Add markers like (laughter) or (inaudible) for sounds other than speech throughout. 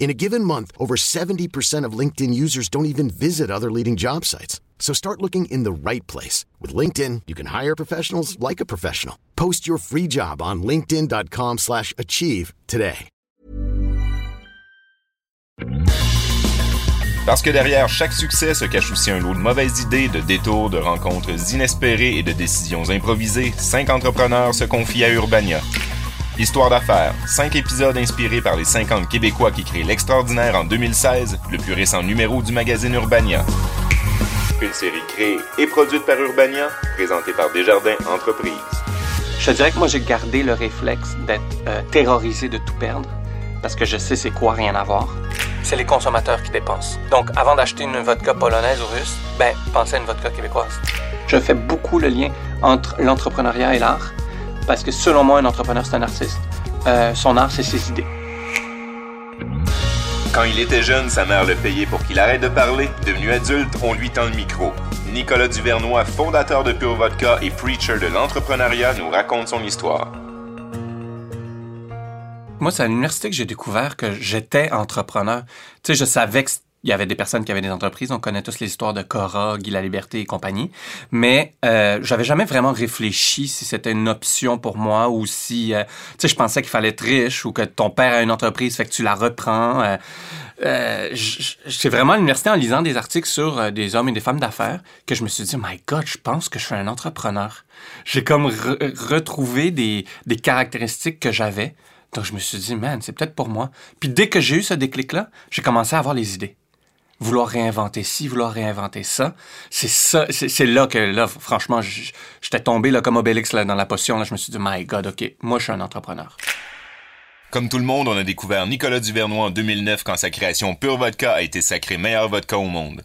In a given month, over 70% of LinkedIn users don't even visit other leading job sites. So start looking in the right place. With LinkedIn, you can hire professionals like a professional. Post your free job on linkedin.com slash achieve today. Parce que derrière chaque succès se cache aussi un lot de mauvaises idées, de détours, de rencontres inespérées et de décisions improvisées, cinq entrepreneurs se confient à Urbania. Histoire d'affaires, 5 épisodes inspirés par les 50 Québécois qui créent l'extraordinaire en 2016, le plus récent numéro du magazine Urbania. Une série créée et produite par Urbania, présentée par Desjardins Entreprises. Je te dirais que moi, j'ai gardé le réflexe d'être euh, terrorisé de tout perdre, parce que je sais c'est quoi rien avoir. C'est les consommateurs qui dépensent. Donc, avant d'acheter une vodka polonaise ou russe, ben, pensez à une vodka québécoise. Je fais beaucoup le lien entre l'entrepreneuriat et l'art, parce que selon moi, un entrepreneur, c'est un artiste. Euh, son art, c'est ses idées. Quand il était jeune, sa mère le payait pour qu'il arrête de parler. Devenu adulte, on lui tend le micro. Nicolas Duvernois, fondateur de Pure Vodka et preacher de l'entrepreneuriat, nous raconte son histoire. Moi, c'est à l'université que j'ai découvert que j'étais entrepreneur. Tu sais, je savais que il y avait des personnes qui avaient des entreprises. On connaît tous les histoires de Cora, Guy La Liberté et compagnie. Mais euh, j'avais jamais vraiment réfléchi si c'était une option pour moi ou si, euh, tu sais, je pensais qu'il fallait être riche ou que ton père a une entreprise, fait que tu la reprends. Euh, euh, vraiment à l'université en lisant des articles sur euh, des hommes et des femmes d'affaires que je me suis dit, my God, je pense que je suis un entrepreneur. J'ai comme retrouvé des, des caractéristiques que j'avais. Donc je me suis dit, man, c'est peut-être pour moi. Puis dès que j'ai eu ce déclic-là, j'ai commencé à avoir les idées vouloir réinventer ci, vouloir réinventer ça. C'est ça, c'est là que, là, franchement, j'étais tombé là, comme Obélix là, dans la potion. Là, je me suis dit, my God, OK, moi, je suis un entrepreneur. Comme tout le monde, on a découvert Nicolas Duvernois en 2009 quand sa création Pure Vodka a été sacrée meilleur vodka au monde.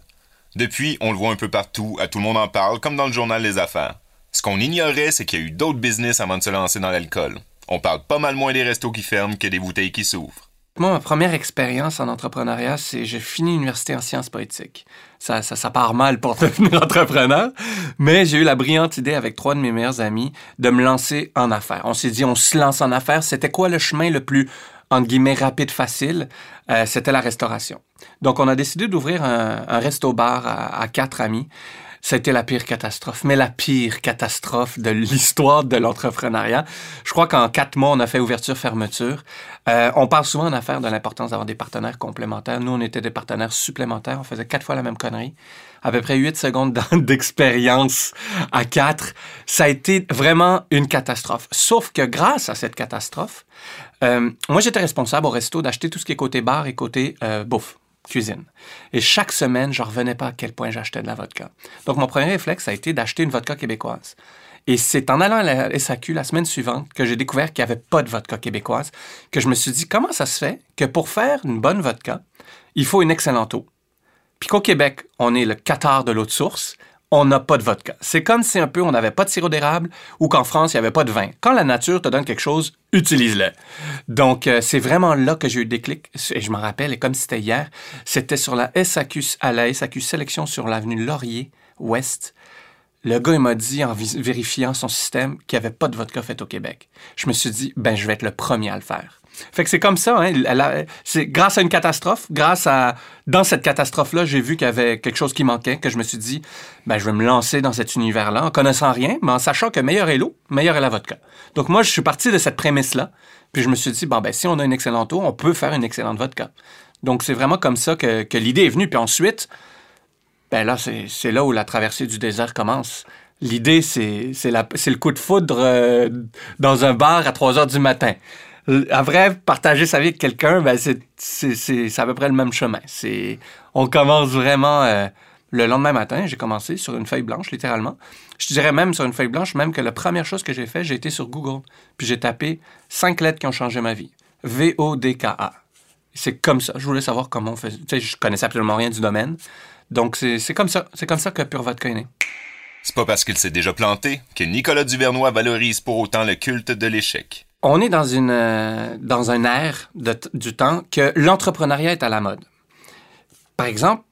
Depuis, on le voit un peu partout, à tout le monde en parle, comme dans le journal Les Affaires. Ce qu'on ignorait, c'est qu'il y a eu d'autres business avant de se lancer dans l'alcool. On parle pas mal moins des restos qui ferment que des bouteilles qui s'ouvrent. Moi, ma première expérience en entrepreneuriat, c'est j'ai fini l'université en sciences politiques. Ça, ça, part mal pour (laughs) devenir entrepreneur, mais j'ai eu la brillante idée avec trois de mes meilleurs amis de me lancer en affaires. On s'est dit, on se lance en affaires. C'était quoi le chemin le plus entre guillemets rapide, facile, euh, c'était la restauration. Donc, on a décidé d'ouvrir un, un resto-bar à, quatre amis c'était la pire catastrophe, mais la pire catastrophe de l'histoire de l'entrepreneuriat. Je crois qu'en quatre mois, on a fait ouverture-fermeture. Euh, on parle souvent en affaires de l'importance d'avoir des partenaires complémentaires. Nous, on était des partenaires supplémentaires. On faisait quatre fois la même connerie. À peu près huit secondes (laughs) d'expérience à quatre. Ça a été vraiment une catastrophe. Sauf que grâce à cette catastrophe, euh, moi, j'étais responsable au resto d'acheter tout ce qui est côté bar et côté euh, bouffe cuisine. Et chaque semaine, je revenais pas à quel point j'achetais de la vodka. Donc, mon premier réflexe a été d'acheter une vodka québécoise. Et c'est en allant à la SAQ la semaine suivante que j'ai découvert qu'il n'y avait pas de vodka québécoise, que je me suis dit, comment ça se fait que pour faire une bonne vodka, il faut une excellente eau? Puis qu'au Québec, on est le Qatar de l'eau de source, on n'a pas de vodka. C'est comme si un peu on n'avait pas de sirop d'érable ou qu'en France, il n'y avait pas de vin. Quand la nature te donne quelque chose, utilise-le. Donc, euh, c'est vraiment là que j'ai eu le déclic. Et je m'en rappelle, et comme c'était hier, c'était sur la SAQ, à la SAQ Sélection sur l'avenue Laurier Ouest. Le gars, il m'a dit, en vérifiant son système, qu'il n'y avait pas de vodka fait au Québec. Je me suis dit, ben, je vais être le premier à le faire. Fait que c'est comme ça. Hein, c'est grâce à une catastrophe, grâce à dans cette catastrophe-là, j'ai vu qu'il y avait quelque chose qui manquait, que je me suis dit, ben je vais me lancer dans cet univers-là, en connaissant rien, mais en sachant que meilleur est l'eau, meilleur est la vodka. Donc moi, je suis parti de cette prémisse-là, puis je me suis dit, bon ben si on a une excellente eau, on peut faire une excellente vodka. Donc c'est vraiment comme ça que, l'idée est venue. Puis ensuite, ben là, c'est là où la traversée du désert commence. L'idée, c'est le coup de foudre euh, dans un bar à 3 heures du matin. À vrai, partager sa vie avec quelqu'un, ben c'est à peu près le même chemin. On commence vraiment euh, le lendemain matin. J'ai commencé sur une feuille blanche, littéralement. Je dirais même sur une feuille blanche, même que la première chose que j'ai fait, j'ai été sur Google. Puis j'ai tapé cinq lettres qui ont changé ma vie. V-O-D-K-A. C'est comme ça. Je voulais savoir comment on faisait. Tu sais, je connaissais absolument rien du domaine. Donc, c'est comme ça. C'est comme ça que Pure Vodka est né. C'est pas parce qu'il s'est déjà planté que Nicolas Duvernois valorise pour autant le culte de l'échec. On est dans, une, euh, dans un air du temps que l'entrepreneuriat est à la mode. Par exemple,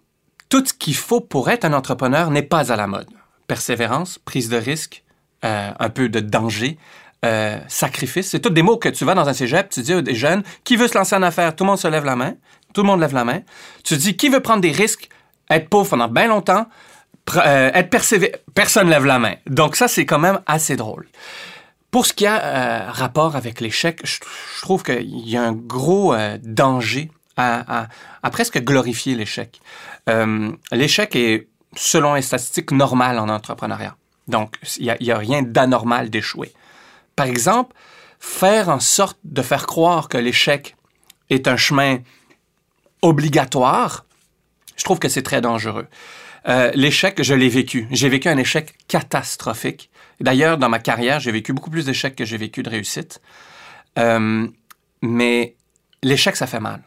tout ce qu'il faut pour être un entrepreneur n'est pas à la mode. Persévérance, prise de risque, euh, un peu de danger, euh, sacrifice. C'est tous des mots que tu vas dans un cégep, tu dis aux jeunes, qui veut se lancer en affaires? Tout le monde se lève la main. Tout le monde lève la main. Tu dis, qui veut prendre des risques? être pauvre pendant bien longtemps, être persévérant, personne lève la main. Donc ça, c'est quand même assez drôle. Pour ce qui a euh, rapport avec l'échec, je, trouve qu'il y a un gros euh, danger à, presque glorifier l'échec. l'échec est, selon les statistiques, normal en entrepreneuriat. Donc, il n'y a, rien d'anormal d'échouer. Par exemple, faire en sorte de faire croire que l'échec est un chemin obligatoire, je trouve que c'est très dangereux. Euh, l'échec, je l'ai vécu. J'ai vécu un échec catastrophique. D'ailleurs, dans ma carrière, j'ai vécu beaucoup plus d'échecs que j'ai vécu de réussites. Euh, mais l'échec, ça fait mal.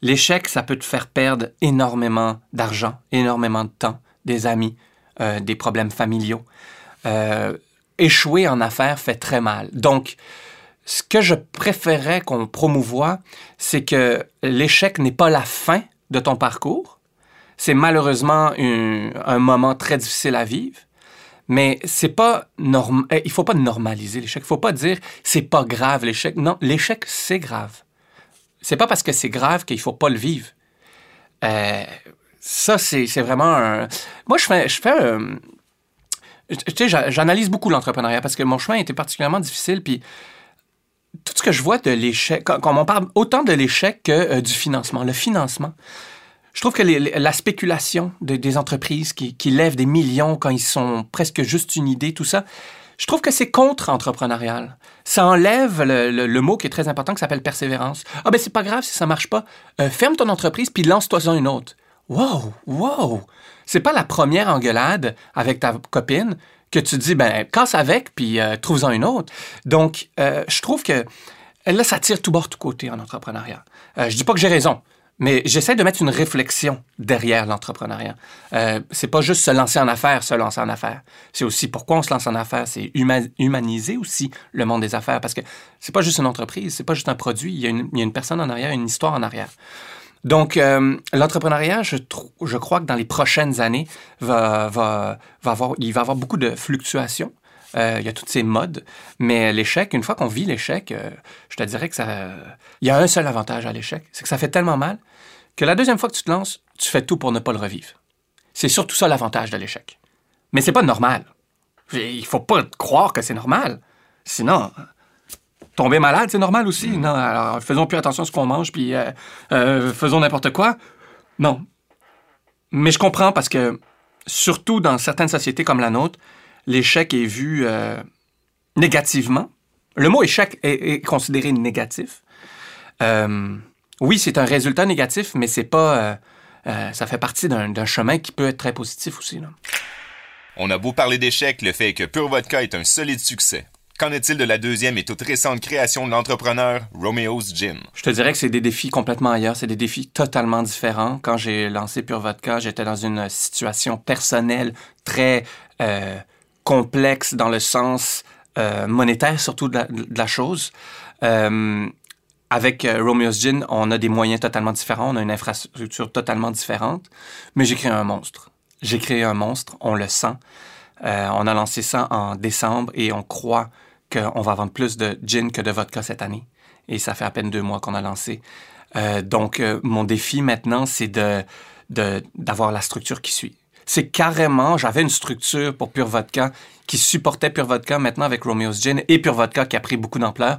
L'échec, ça peut te faire perdre énormément d'argent, énormément de temps, des amis, euh, des problèmes familiaux. échouer en affaires fait très mal. Donc, ce que je préférais qu'on promouvoie, c'est que l'échec n'est pas la fin de ton parcours, c'est malheureusement un, moment très difficile à vivre. Mais c'est pas. Eh, il faut pas normaliser l'échec. Il faut pas dire c'est pas grave l'échec. Non, l'échec c'est grave. C'est pas parce que c'est grave qu'il faut pas le vivre. Euh, ça c'est vraiment un. Moi je fais je fais un... tu sais j'analyse beaucoup l'entrepreneuriat parce que mon chemin était particulièrement difficile puis tout ce que je vois de l'échec, quand, on parle autant de l'échec que euh, du financement, le financement, je trouve que la spéculation des entreprises qui, lèvent des millions quand ils sont presque juste une idée, tout ça, je trouve que c'est contre-entrepreneurial. Ça enlève le, mot qui est très important qui s'appelle persévérance. Ah ben c'est pas grave si ça marche pas. Euh, ferme ton entreprise puis lance-toi-en une autre. Wow, wow. C'est pas la première engueulade avec ta copine que tu dis ben casse avec puis euh, trouve-en une autre. Donc euh, je trouve que là ça tire tout bord tout côté en entrepreneuriat. je dis pas que j'ai raison. Mais j'essaie de mettre une réflexion derrière l'entrepreneuriat. Euh, c'est pas juste se lancer en affaires, se lancer en affaires. C'est aussi pourquoi on se lance en affaires, c'est humaniser aussi le monde des affaires parce que c'est pas juste une entreprise, c'est pas juste un produit, il y, a une, personne en arrière, une histoire en arrière. Donc, euh, l'entrepreneuriat, je, je crois que dans les prochaines années, va, va, va avoir, il va avoir beaucoup de fluctuations. Euh, il y a toutes ces modes. Mais l'échec, une fois qu'on vit l'échec, euh, je te dirais que ça. Il y a un seul avantage à l'échec, c'est que ça fait tellement mal que la deuxième fois que tu te lances, tu fais tout pour ne pas le revivre. C'est surtout ça l'avantage de l'échec. Mais c'est pas normal. Il faut pas croire que c'est normal. Sinon, tomber malade, c'est normal aussi. Non, alors faisons plus attention à ce qu'on mange, puis euh, faisons n'importe quoi. Non. Mais je comprends parce que, surtout dans certaines sociétés comme la nôtre, l'échec est vu euh, négativement. Le mot échec est, considéré négatif. Euh, oui, c'est un résultat négatif, mais c'est pas. Euh, ça fait partie d'un chemin qui peut être très positif aussi. On a beau parler d'échec, le fait que Pure Vodka est un solide succès. Qu'en est-il de la deuxième et toute récente création de l'entrepreneur, Romeo's Gin? Je te dirais que c'est des défis complètement ailleurs, c'est des défis totalement différents. Quand j'ai lancé Pure Vodka, j'étais dans une situation personnelle très complexe dans le sens euh, monétaire, surtout de la, chose. Euh, avec euh, Romeo's Gin, on a des moyens totalement différents, on a une infrastructure totalement différente, mais j'ai créé un monstre. J'ai créé un monstre, on le sent. on a lancé ça en décembre et on croit qu'on va vendre plus de gin que de vodka cette année. Et ça fait à peine deux mois qu'on a lancé. donc, mon défi maintenant, c'est de d'avoir la structure qui suit c'est carrément, j'avais une structure pour Pure Vodka qui supportait Pure Vodka maintenant avec Romeo's Gin et Pure Vodka qui a pris beaucoup d'ampleur.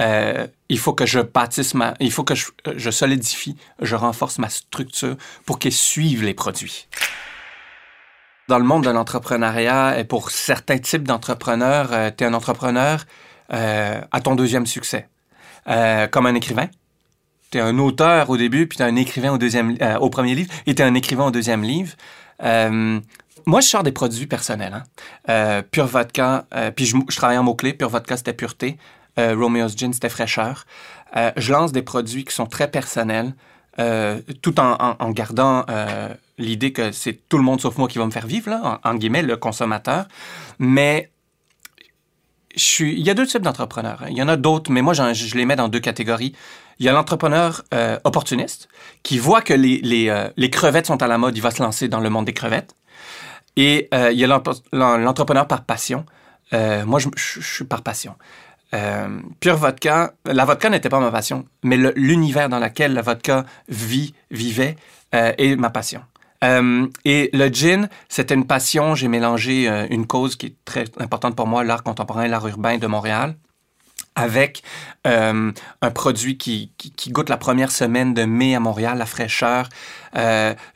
Euh, il faut que je bâtisse ma, il faut que je, je solidifie, je renforce ma structure pour qu'elle suive les produits. Dans le monde de l'entrepreneuriat, et pour certains types d'entrepreneurs, euh, tu es un entrepreneur euh, à ton deuxième succès. Euh, comme un écrivain. Tu es un auteur au début, puis tu es un écrivain au, deuxième, euh, au premier livre, et tu es un écrivain au deuxième livre. Euh, moi, je sors des produits personnels. Hein. Euh, pure vodka, euh, puis je, je travaille en mots-clés. Pure vodka, c'était pureté. Romeo's Gin, c'était fraîcheur. Je lance des produits qui sont très personnels, tout en, gardant l'idée que c'est tout le monde sauf moi qui va me faire vivre, en, en guillemets, le consommateur. Mais je suis, il y a deux types d'entrepreneurs. hein. Il y en a d'autres, mais moi, je les mets dans deux catégories. Il y a l'entrepreneur euh, opportuniste qui voit que euh, les crevettes sont à la mode, il va se lancer dans le monde des crevettes. Et euh, il y a l'entrepreneur par passion. Moi, je, je- suis par passion. Pure vodka, la vodka n'était pas ma passion, mais l'univers dans lequel la vodka vit, vivait, est ma passion. Euh, et le gin, c'était une passion. J'ai mélangé euh, une cause qui est très importante pour moi, l'art contemporain, l'art urbain de Montréal, avec euh, un produit qui, qui, goûte la première semaine de mai à Montréal, la fraîcheur.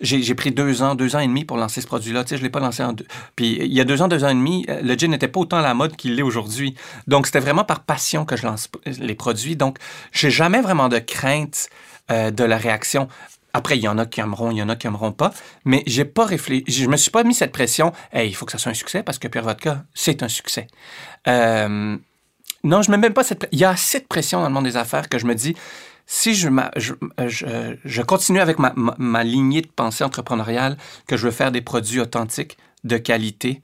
J'ai pris deux ans, deux ans et demi pour lancer ce produit-là. Tu sais, je l'ai pas lancé en deux. Puis il y a deux ans, deux ans et demi, le gin n'était pas autant à la mode qu'il l'est aujourd'hui. Donc c'était vraiment par passion que je lance les produits. Donc j'ai jamais vraiment de crainte de la réaction. Après, il y en a qui aimeront, il y en a qui aimeront pas. Mais j'ai pas réfléchi. Je me suis pas mis cette pression. Hey, il faut que ça soit un succès parce que Pure Vodka, c'est un succès. Euh, non, je mets même pas cette. Il y a assez de pression dans le monde des affaires que je me dis, si je, continue avec ma, ma- ma lignée de pensée entrepreneuriale, que je veux faire des produits authentiques, de qualité,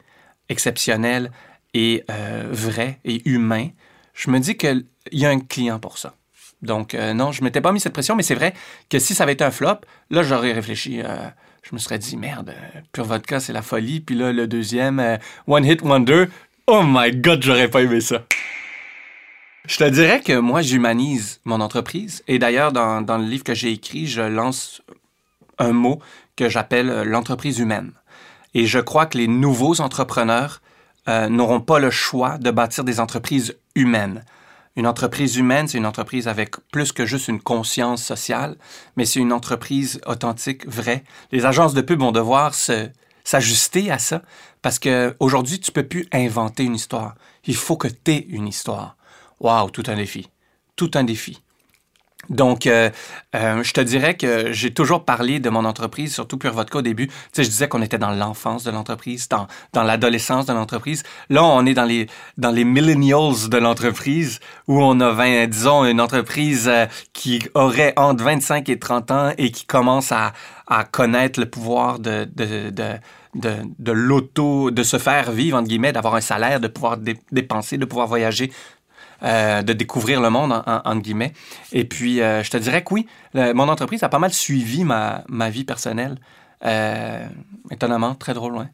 exceptionnels et euh, vrais et humains, je me dis qu'il y a un client pour ça. Donc, euh, non, je ne m'étais pas mis cette pression, mais c'est vrai que si ça avait été un flop, là, j'aurais réfléchi. euh, je me serais dit, merde, euh, Pure Vodka, c'est la folie. Puis là, le deuxième, One Hit Wonder, oh my God, j'aurais pas aimé ça. Je te dirais que moi, j'humanise mon entreprise. Et d'ailleurs, dans, le livre que j'ai écrit, je lance un mot que j'appelle l'entreprise humaine. Et je crois que les nouveaux entrepreneurs n'auront pas le choix de bâtir des entreprises humaines. Une entreprise humaine, c'est une entreprise avec plus que juste une conscience sociale, mais c'est une entreprise authentique, vraie. Les agences de pub vont devoir s'ajuster à ça parce que aujourd'hui, tu peux plus inventer une histoire. Il faut que tu aies une histoire. Waouh, tout un défi. Tout un défi. Donc, euh, euh, je te dirais que j'ai toujours parlé de mon entreprise, surtout Pure Vodka au début. Tu sais, je disais qu'on était dans l'enfance de l'entreprise, dans, dans l'adolescence de l'entreprise. Là, on est dans les, dans les millennials de l'entreprise, où on a 20, disons, une entreprise euh, qui aurait entre 25 et 30 ans et qui commence à, à connaître le pouvoir de, de, de, de, de l'auto, de se faire vivre, entre guillemets, d'avoir un salaire, de pouvoir dé- dépenser, de pouvoir voyager, euh, de découvrir le monde, en, en- entre guillemets. Et puis, euh, je te dirais que oui, le- mon entreprise a pas mal suivi ma, ma vie personnelle. Euh, étonnamment, très drôle, ouais.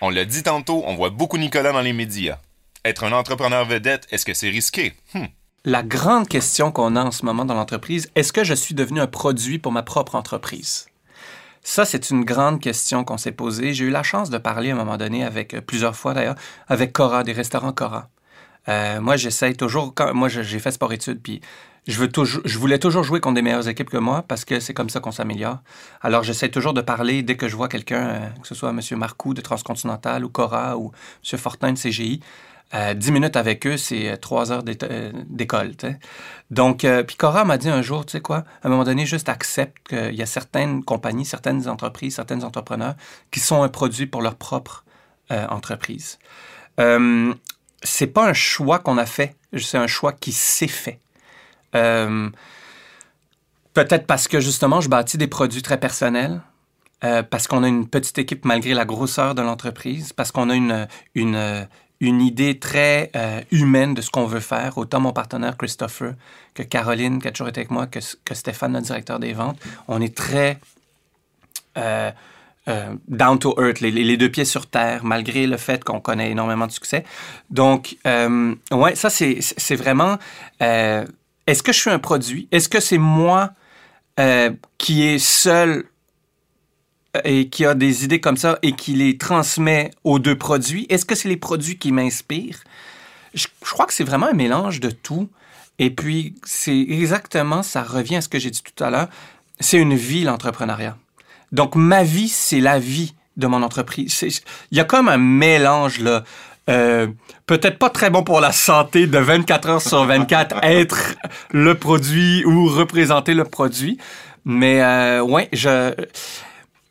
On l'a dit tantôt, on voit beaucoup Nicolas dans les médias. Être un entrepreneur vedette, est-ce que c'est risqué? Hmm. La grande question qu'on a en ce moment dans l'entreprise, est-ce que je suis devenu un produit pour ma propre entreprise? Ça, c'est une grande question qu'on s'est posée. J'ai eu la chance de parler à un moment donné avec, plusieurs fois d'ailleurs, avec Cora, des restaurants Cora. Euh, moi, j'essaye toujours, quand, moi, j'ai fait sport-études, puis je, veux je voulais toujours jouer contre des meilleures équipes que moi parce que c'est comme ça qu'on s'améliore. Alors, j'essaie toujours de parler dès que je vois quelqu'un, euh, que ce soit M. Marcoux de Transcontinental ou Cora ou M. Fortin de CGI. Euh, 10 minutes avec eux, c'est euh, trois heures d'é- euh, d'école. Donc, euh, puis Cora m'a dit un jour, tu sais quoi, à un moment donné, juste accepte qu'il y a certaines compagnies, certaines entreprises, certains entrepreneurs qui sont un produit pour leur propre euh, entreprise. C'est pas un choix qu'on a fait, c'est un choix qui s'est fait. Euh, Peut-être parce que justement, je bâtis des produits très personnels, euh, parce qu'on a une petite équipe malgré la grosseur de l'entreprise, parce qu'on a une, une, une idée très euh, humaine de ce qu'on veut faire. Autant mon partenaire Christopher que Caroline, qui a toujours été avec moi, que, Stéphane, notre directeur des ventes. On est très euh, down to earth, les, deux pieds sur terre, malgré le fait qu'on connaît énormément de succès. Donc, euh, ouais, ça, c'est vraiment... euh, Est-ce que je suis un produit? Est-ce que c'est moi qui est seul et qui a des idées comme ça et qui les transmet aux deux produits? Est-ce que c'est les produits qui m'inspirent? Je, je crois que c'est vraiment un mélange de tout. Et puis, c'est exactement, ça revient à ce que j'ai dit tout à l'heure, c'est une vie, l'entrepreneuriat. Donc, ma vie, c'est la vie de mon entreprise. Il y a comme un mélange, là. Euh, peut-être pas très bon pour la santé de 24 heures sur 24 (laughs) être le produit ou représenter le produit. Mais euh, ouais, je...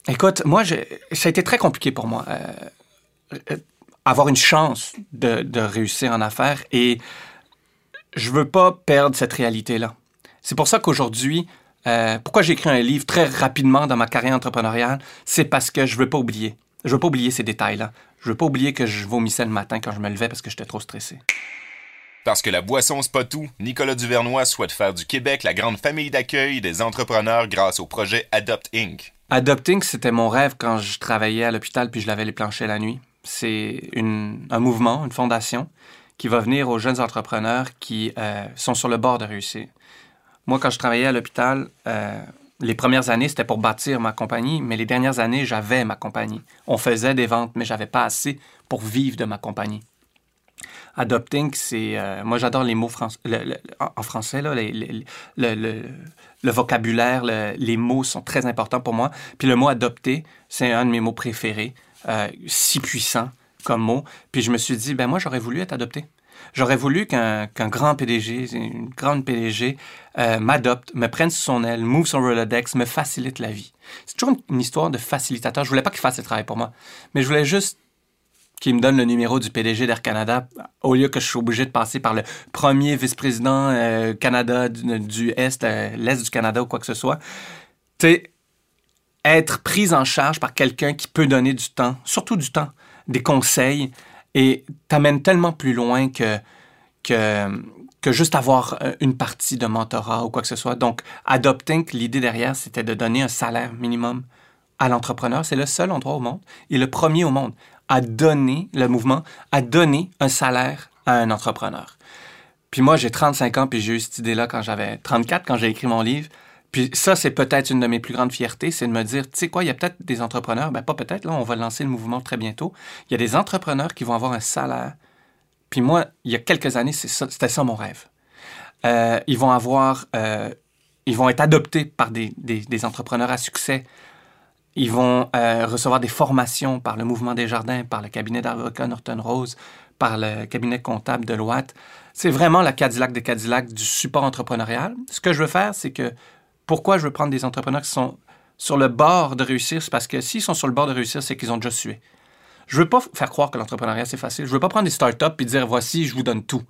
Écoute, moi, ça a été très compliqué pour moi. Euh, avoir une chance de, de, réussir en affaires et je veux pas perdre cette réalité-là. C'est pour ça qu'aujourd'hui, euh, pourquoi j'ai écrit un livre très rapidement dans ma carrière entrepreneuriale, c'est parce que je veux pas oublier. Je veux pas oublier ces détails-là. Je veux pas oublier que je vomissais le matin quand je me levais parce que j'étais trop stressé. Parce que la boisson, c'est pas tout, Nicolas Duvernois souhaite faire du Québec la grande famille d'accueil des entrepreneurs grâce au projet Adopt Inc. Adopt Inc, c'était mon rêve quand je travaillais à l'hôpital puis je lavais les planchers la nuit. C'est un mouvement, une fondation qui va venir aux jeunes entrepreneurs qui euh, sont sur le bord de réussir. Moi, quand je travaillais à l'hôpital, euh, les premières années, c'était pour bâtir ma compagnie, mais les dernières années, j'avais ma compagnie. On faisait des ventes, mais j'avais pas assez pour vivre de ma compagnie. Adopting, c'est. Euh, moi, j'adore les mots en français, là, le, vocabulaire, les mots sont très importants pour moi. Puis le mot adopter, c'est un de mes mots préférés, euh, si puissant comme mot. Puis je me suis dit, ben moi, j'aurais voulu être adopté. J'aurais voulu qu'un grand PDG, une grande PDG, euh, m'adopte, me prenne sous son aile, move son Rolodex, me facilite la vie. C'est toujours une, histoire de facilitateur. Je voulais pas qu'il fasse le travail pour moi, mais je voulais juste qu'il me donne le numéro du PDG d'Air Canada au lieu que je sois obligé de passer par le premier vice-président euh, Canada du, Est, euh, l'Est du Canada ou quoi que ce soit. Tu sais, être pris en charge par quelqu'un qui peut donner du temps, surtout du temps, des conseils, et t'amène tellement plus loin que, juste avoir euh, une partie de mentorat ou quoi que ce soit. Donc, Adopting, l'idée derrière, c'était de donner un salaire minimum à l'entrepreneur. C'est le seul endroit au monde et le premier au monde à donner, le mouvement, à donner un salaire à un entrepreneur. Puis moi, j'ai 35 ans, puis j'ai eu cette idée-là quand j'avais 34, quand j'ai écrit mon livre. Puis ça, c'est peut-être une de mes plus grandes fiertés, c'est de me dire, tu sais quoi, il y a peut-être des entrepreneurs, ben pas peut-être, là, on va lancer le mouvement très bientôt. Il y a des entrepreneurs qui vont avoir un salaire. Puis moi, il y a quelques années, c'était ça, mon rêve. Euh, ils vont avoir, euh, ils vont être adoptés par des, des, entrepreneurs à succès. Ils vont euh, recevoir des formations par le Mouvement des Jardins, par le cabinet d'avocats Norton Rose, par le cabinet comptable de Loite. C'est vraiment la Cadillac de Cadillac du support entrepreneurial. Ce que je veux faire, c'est que pourquoi je veux prendre des entrepreneurs qui sont sur le bord de réussir? C'est parce que s'ils sont sur le bord de réussir, c'est qu'ils ont déjà sué. Je veux pas faire croire que l'entrepreneuriat, c'est facile. Je veux pas prendre des startups et dire, voici, je vous donne tout.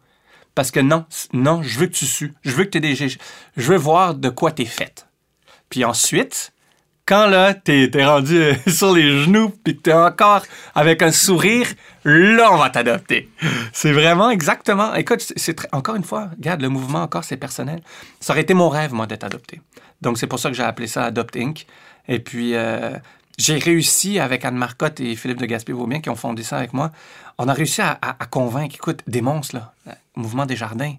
Parce que non, non, je veux que tu sues. Je veux que tu des... Je veux voir de quoi tu es faite. Puis ensuite, quand là, t'es es rendu euh, (laughs) sur les genoux puis que t'es encore avec un sourire, là, on va t'adopter. C'est vraiment exactement. Écoute, c'est encore une fois, regarde, le mouvement encore, c'est personnel. Ça aurait été mon rêve, moi, d'être adopté. Donc, c'est pour ça que j'ai appelé ça Adopt Inc. Et puis, euh, j'ai réussi avec Anne Marcotte et Philippe de Gaspé-Vaubien qui ont fondé ça avec moi. On a réussi à, convaincre, écoute, des monstres, là, Mouvement des Jardins,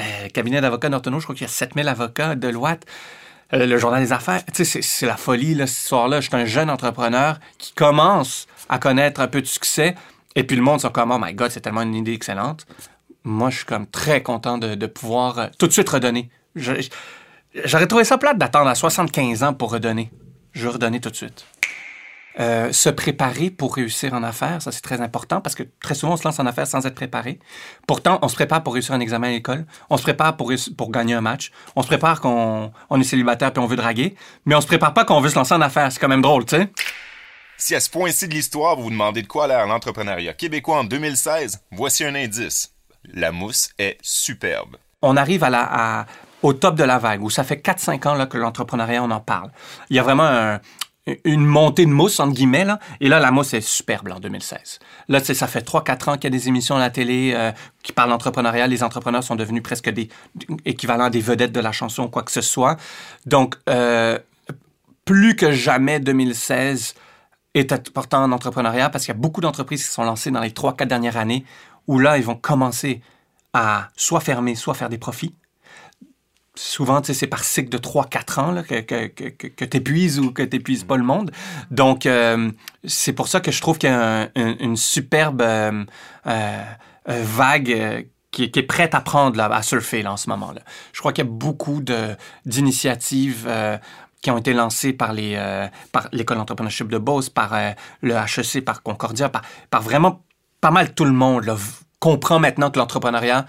euh, cabinet d'avocats Nortonneau, je crois qu'il y a 7000 avocats, de Deloitte. Euh, le journal des affaires. C'est la folie, là, ce soir-là. Je suis un jeune entrepreneur qui commence à connaître un peu de succès. Et puis le monde sont comme, oh my God, c'est tellement une idée excellente. Moi, je suis comme très content de, pouvoir euh, tout de suite redonner. J'aurais trouvé ça plate d'attendre à 75 ans pour redonner. Je vais tout de suite. Euh, se préparer pour réussir en affaires, ça c'est très important parce que très souvent on se lance en affaires sans être préparé. Pourtant, on se prépare pour réussir un examen à l'école, on se prépare pour, pour gagner un match, on se prépare qu'on on est célibataire puis on veut draguer, mais on se prépare pas qu'on veut se lancer en affaires. C'est quand même drôle, tu sais. Si à ce point-ci de l'histoire, vous vous demandez de quoi l'air l'entrepreneuriat québécois en 2016, voici un indice. La mousse est superbe. On arrive à la, au top de la vague, où ça fait 4-5 ans là, que l'entrepreneuriat, on en parle. Il y a vraiment un, une montée de mousse, entre guillemets. Là. Et là, la mousse est superbe en 2016. Là, ça fait 3-4 ans qu'il y a des émissions à la télé euh, qui parlent d'entrepreneuriat. Les entrepreneurs sont devenus presque des équivalents des vedettes de la chanson, quoi que ce soit. Donc, euh, plus que jamais, 2016 est important en entrepreneuriat parce qu'il y a beaucoup d'entreprises qui sont lancées dans les 3-4 dernières années où là, ils vont commencer à soit fermer, soit faire des profits souvent, c'est par cycle de 3-4 ans là, que, que, tu épuises ou que tu n'épuises pas le monde. Donc, euh, c'est pour ça que je trouve qu'il y a une superbe euh, euh, vague qui, est prête à prendre, là, à surfer là, en ce moment-là. Je crois qu'il y a beaucoup d'initiatives qui ont été lancés par l'école d'entrepreneurship de Beauce, par le HEC, par Concordia, par, par vraiment pas mal tout le monde là, comprend maintenant que l'entrepreneuriat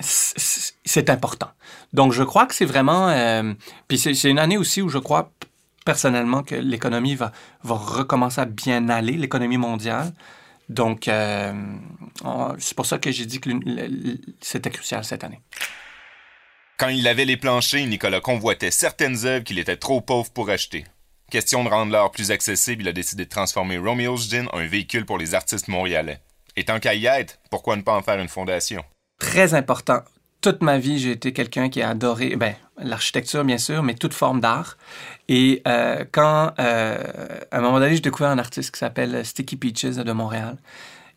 c'est important. Donc je crois que c'est vraiment euh, puis c'est une année aussi où je crois personnellement que l'économie va recommencer à bien aller, l'économie mondiale. Donc, euh, c'est pour ça que j'ai dit que c'était crucial cette année. Quand il avait les planchers, Nicolas convoitait certaines œuvres qu'il était trop pauvre pour acheter. Question de rendre l'art plus accessible, il a décidé de transformer Romeo's Gin en un véhicule pour les artistes montréalais. Et tant qu'à y être, pourquoi ne pas en faire une fondation? Très important. Toute ma vie, j'ai été quelqu'un qui a adoré ben, l'architecture, bien sûr, mais toute forme d'art. Et euh, quand, euh, à un moment donné, j'ai découvert un artiste qui s'appelle Sticky Peaches de Montréal,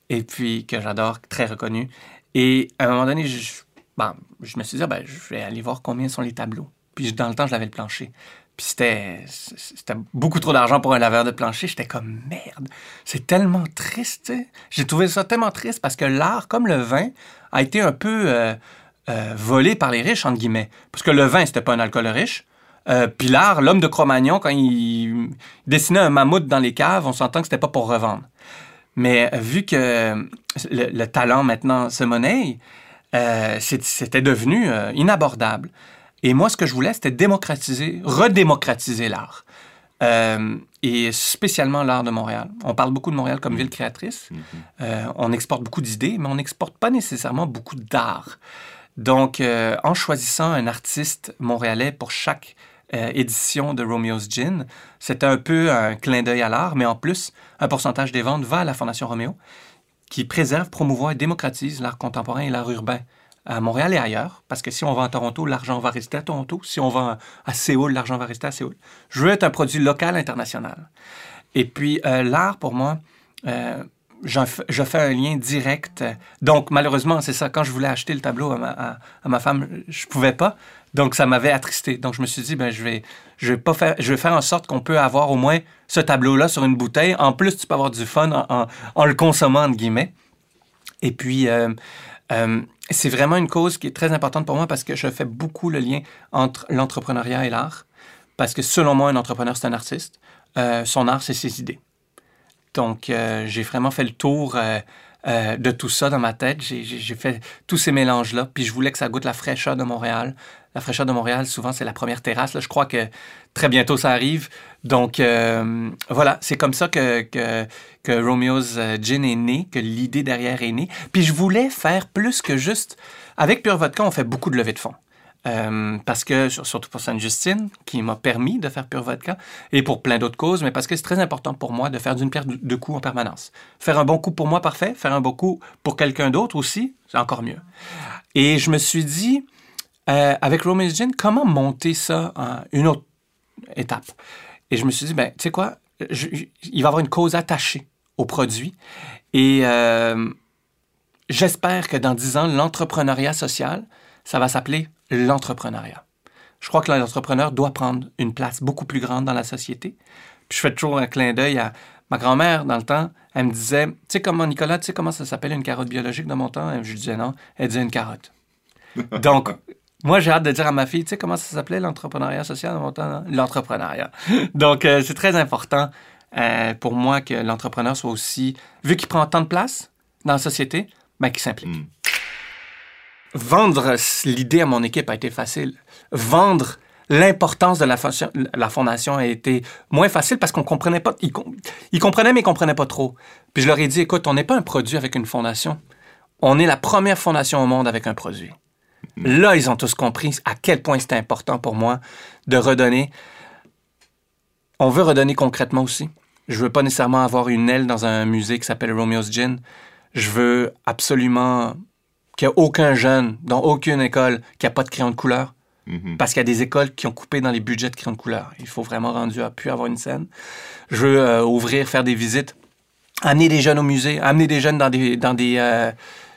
et puis que j'adore, très reconnu. Et à un moment donné, je, Bon, je me suis dit, ah, ben, je vais aller voir combien sont les tableaux. Puis dans le temps, je l'avais le plancher. Puis c'était, c'était beaucoup trop d'argent pour un laveur de plancher. J'étais comme merde. C'est tellement triste. J'ai trouvé ça tellement triste parce que l'art, comme le vin, a été un peu euh, euh, volé par les riches, entre guillemets. Parce que le vin, c'était pas un alcool riche. Euh, puis l'art, l'homme de Cro-Magnon, quand il dessinait un mammouth dans les caves, on s'entend que c'était pas pour revendre. Mais vu que le, le talent maintenant se monnaie, c'était devenu inabordable. Et moi, ce que je voulais, c'était démocratiser, redémocratiser l'art. Euh, et spécialement l'art de Montréal. On parle beaucoup de Montréal comme ville créatrice. Mm-hmm. on exporte beaucoup d'idées, mais on n'exporte pas nécessairement beaucoup d'art. Donc, en choisissant un artiste montréalais pour chaque édition de Romeo's Gin, c'était un peu un clin d'œil à l'art, mais en plus, un pourcentage des ventes va à la Fondation Roméo qui préserve, promouvoit et démocratise l'art contemporain et l'art urbain à Montréal et ailleurs, parce que si on va à Toronto, l'argent va rester à Toronto. Si on va à Séoul, l'argent va rester à Séoul. Je veux être un produit local, international. Et puis, euh, l'art, pour moi, euh, je fais un lien direct. Donc, malheureusement, c'est ça. Quand je voulais acheter le tableau à ma, femme, je pouvais pas. Donc, ça m'avait attristé. Donc, je me suis dit, ben, je vais, je vais pas faire, je vais faire en sorte qu'on peut avoir au moins ce tableau-là sur une bouteille. En plus, tu peux avoir du fun en, en, le consommant, entre guillemets. Et puis, euh, euh, c'est vraiment une cause qui est très importante pour moi parce que je fais beaucoup le lien entre l'entrepreneuriat et l'art. Parce que selon moi, un entrepreneur, c'est un artiste. Euh, son art, c'est ses idées. Donc, j'ai vraiment fait le tour de tout ça dans ma tête. J'ai fait tous ces mélanges-là. Puis je voulais que ça goûte la fraîcheur de Montréal, la fraîcheur de Montréal, souvent, c'est la première terrasse. Là, je crois que très bientôt, ça arrive. Donc, euh, voilà, c'est comme ça que, que, Romeo's euh, Gin est né, que l'idée derrière est née. Puis je voulais faire plus que juste... Avec Pure Vodka, on fait beaucoup de levées de fonds. Euh, parce que, surtout pour Sainte-Justine, qui m'a permis de faire Pure Vodka, et pour plein d'autres causes, mais parce que c'est très important pour moi de faire d'une pierre deux coups en permanence. Faire un bon coup pour moi, parfait. Faire un bon coup pour quelqu'un d'autre aussi, c'est encore mieux. Et je me suis dit, euh, avec Romeo's Gin, comment monter ça à une autre étape? Et je me suis dit, ben, tu sais quoi, il va y avoir une cause attachée au produit. Et euh, j'espère que dans dix ans, l'entrepreneuriat social, ça va s'appeler l'entrepreneuriat. Je crois que l'entrepreneur doit prendre une place beaucoup plus grande dans la société. Puis je fais toujours un clin d'œil à ma grand-mère, dans le temps, elle me disait, tu sais comment, Nicolas, tu sais comment ça s'appelle une carotte biologique de mon temps? je lui disais non. Elle disait une carotte. Donc, moi, j'ai hâte de dire à ma fille, tu sais comment ça s'appelait l'entrepreneuriat social L'entrepreneuriat. (laughs) Donc, euh, c'est très important euh, pour moi que l'entrepreneur soit aussi, vu qu'il prend tant de place dans la société, ben, qu'il s'implique. Hmm. Vendre l'idée à mon équipe a été facile. Vendre l'importance de la, la, fondation a été moins facile parce qu'on comprenait pas. Ils, ils comprenaient, mais ils comprenaient pas trop. Puis je leur ai dit, écoute, on n'est pas un produit avec une fondation. On est la première fondation au monde avec un produit. Là, ils ont tous compris à quel point c'était important pour moi de redonner. On veut redonner concrètement aussi. Je veux pas nécessairement avoir une aile dans un musée qui s'appelle Romeo's Gin. Je veux absolument qu'il n'y ait aucun jeune dans aucune école qui n'a pas de crayon de couleur. Mm-hmm. Parce qu'il y a des écoles qui ont coupé dans les budgets de crayon de couleur. Il faut vraiment rendu à pu avoir une scène. Je veux euh, ouvrir, faire des visites, amener des jeunes au musée, amener des jeunes dans des, dans des, euh,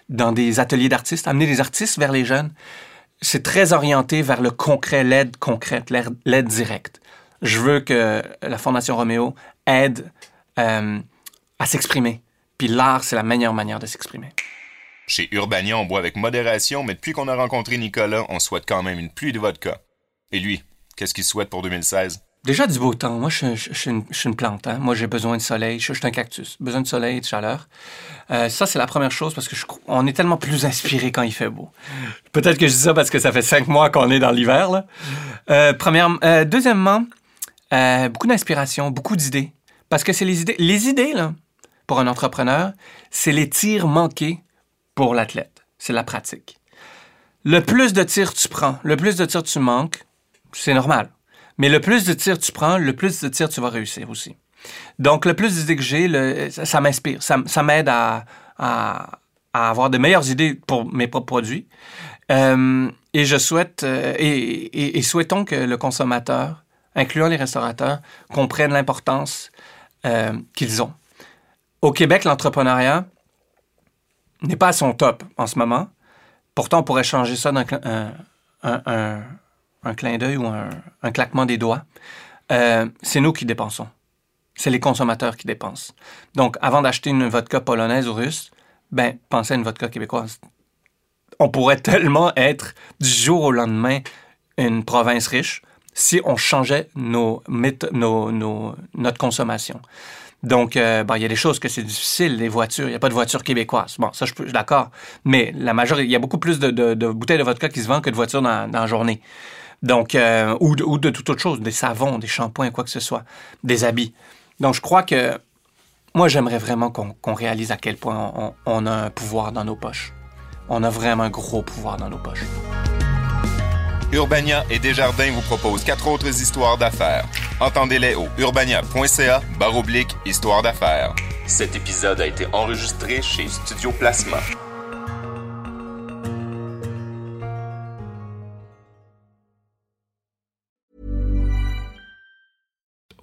dans des ateliers d'artistes, amener des artistes vers les jeunes. C'est très orienté vers le concret, l'aide concrète, l'aide directe. Je veux que la Fondation Roméo aide euh, à s'exprimer. Puis l'art, c'est la meilleure manière de s'exprimer. Chez Urbania, on boit avec modération, mais depuis qu'on a rencontré Nicolas, on souhaite quand même une pluie de vodka. Et lui, qu'est-ce qu'il souhaite pour 2016? Déjà du beau temps. Moi, je, suis une, plante. hein. Moi, j'ai besoin de soleil. Je, suis un cactus. Besoin de soleil et de chaleur. Euh, ça, c'est la première chose parce que on est tellement plus inspiré quand il fait beau. Peut-être que je dis ça parce que ça fait cinq mois qu'on est dans l'hiver. Euh, première, euh, deuxièmement, beaucoup d'inspiration, beaucoup d'idées. Parce que c'est les idées. Les idées, là, pour un entrepreneur, c'est les tirs manqués pour l'athlète. C'est la pratique. Le plus de tirs tu prends, le plus de tirs tu manques, c'est normal. Mais le plus de tirs tu prends, le plus de tirs tu vas réussir aussi. Donc, le plus d'idées que j'ai, ça, m'inspire. Ça, m'aide à, avoir de meilleures idées pour mes propres produits. Euh, et je souhaite, euh, et, souhaitons que le consommateur, incluant les restaurateurs, comprenne l'importance euh, qu'ils ont. Au Québec, l'entrepreneuriat n'est pas à son top en ce moment. Pourtant, on pourrait changer ça d'un un, un- un- un clin d'œil ou un, claquement des doigts. Euh, c'est nous qui dépensons. C'est les consommateurs qui dépensent. Donc, avant d'acheter une vodka polonaise ou russe, ben, pensez à une vodka québécoise. On pourrait tellement être du jour au lendemain une province riche si on changeait nos, nos- notre consommation. Donc, euh, bon, il y a des choses que c'est difficile, les voitures. Il n'y a pas de voitures québécoises. Bon, ça, je, suis d'accord. Mais la majorité, il y a beaucoup plus de bouteilles de vodka qui se vendent que de voitures dans, dans la journée. Donc, euh, ou, de, ou de toute autre chose, des savons, des shampoings, quoi que ce soit, des habits. Donc, je crois que moi, j'aimerais vraiment qu'on réalise à quel point on, on a un pouvoir dans nos poches. On a vraiment un gros pouvoir dans nos poches. Urbania et Desjardins vous proposent quatre autres histoires d'affaires. Entendez-les au urbania.ca baroblique histoire d'affaires. Cet épisode a été enregistré chez Studio Plasma.